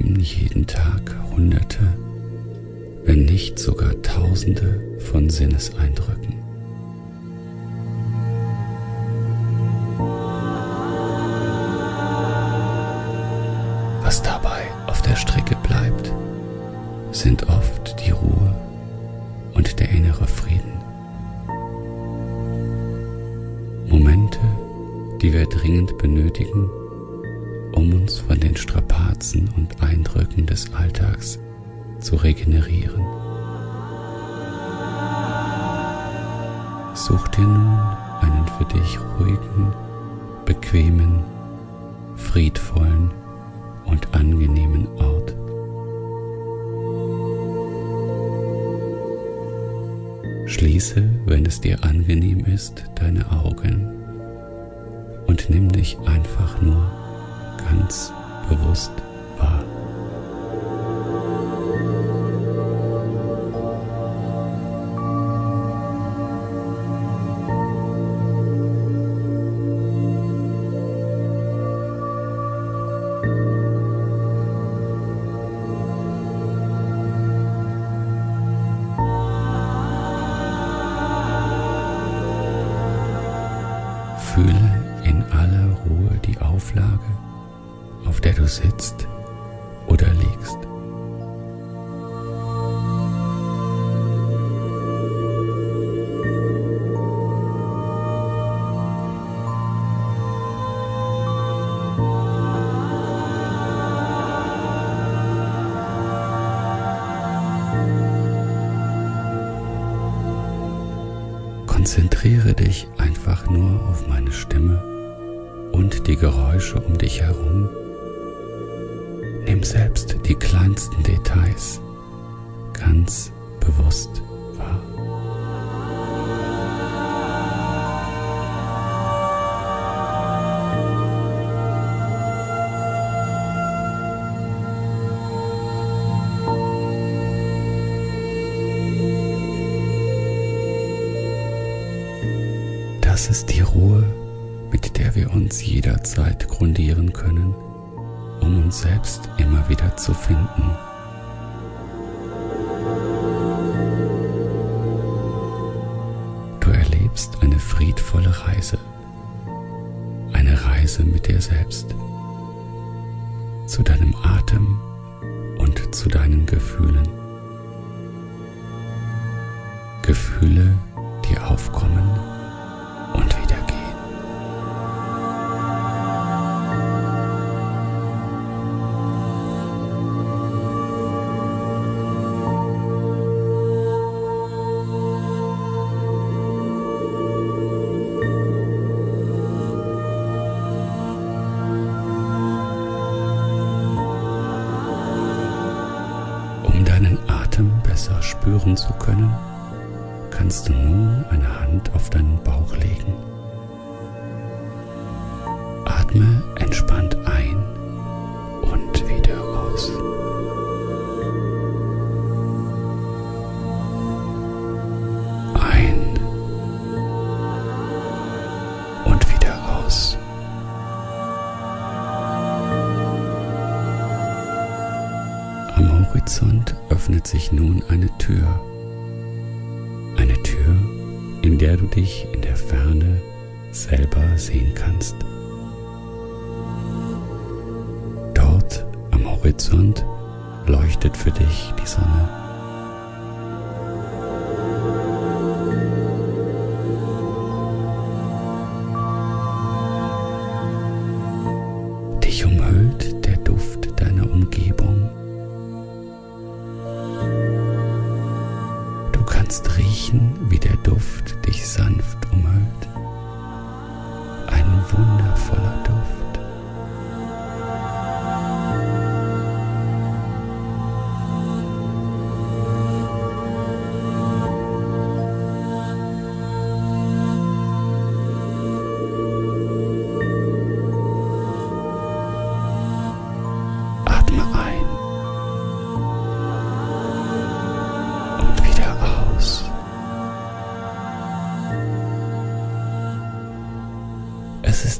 erleben jeden Tag Hunderte, wenn nicht sogar Tausende von Sinneseindrücken. Was dabei auf der Strecke bleibt, sind oft die Ruhe und der innere Frieden. Momente, die wir dringend benötigen, um uns von den Strapazen und Eindrücken des Alltags zu regenerieren. Such dir nun einen für dich ruhigen, bequemen, friedvollen und angenehmen Ort. Schließe, wenn es dir angenehm ist, deine Augen und nimm dich einfach nur ganz bewusst wahr. Fühle in aller Ruhe die Auflage, auf der du sitzt oder liegst. Konzentriere dich einfach nur auf meine Stimme und die Geräusche um dich herum. Nimm selbst die kleinsten Details ganz bewusst wahr. Das ist die Ruhe, mit der wir uns jederzeit grundieren können, um uns selbst immer wieder zu finden. Du erlebst eine friedvolle Reise, eine Reise mit dir selbst, zu deinem Atem und zu deinen Gefühlen. Gefühle, die aufkommen besser spüren zu können, kannst du nun eine Hand auf deinen Bauch legen. Atme Horizont öffnet sich nun eine Tür. Eine Tür, in der du dich in der Ferne selber sehen kannst. Dort am Horizont leuchtet für dich die Sonne. Riechen, wie der Duft dich sanft umhüllt. Ein wundervoller Duft.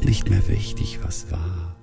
Nicht mehr wichtig, was war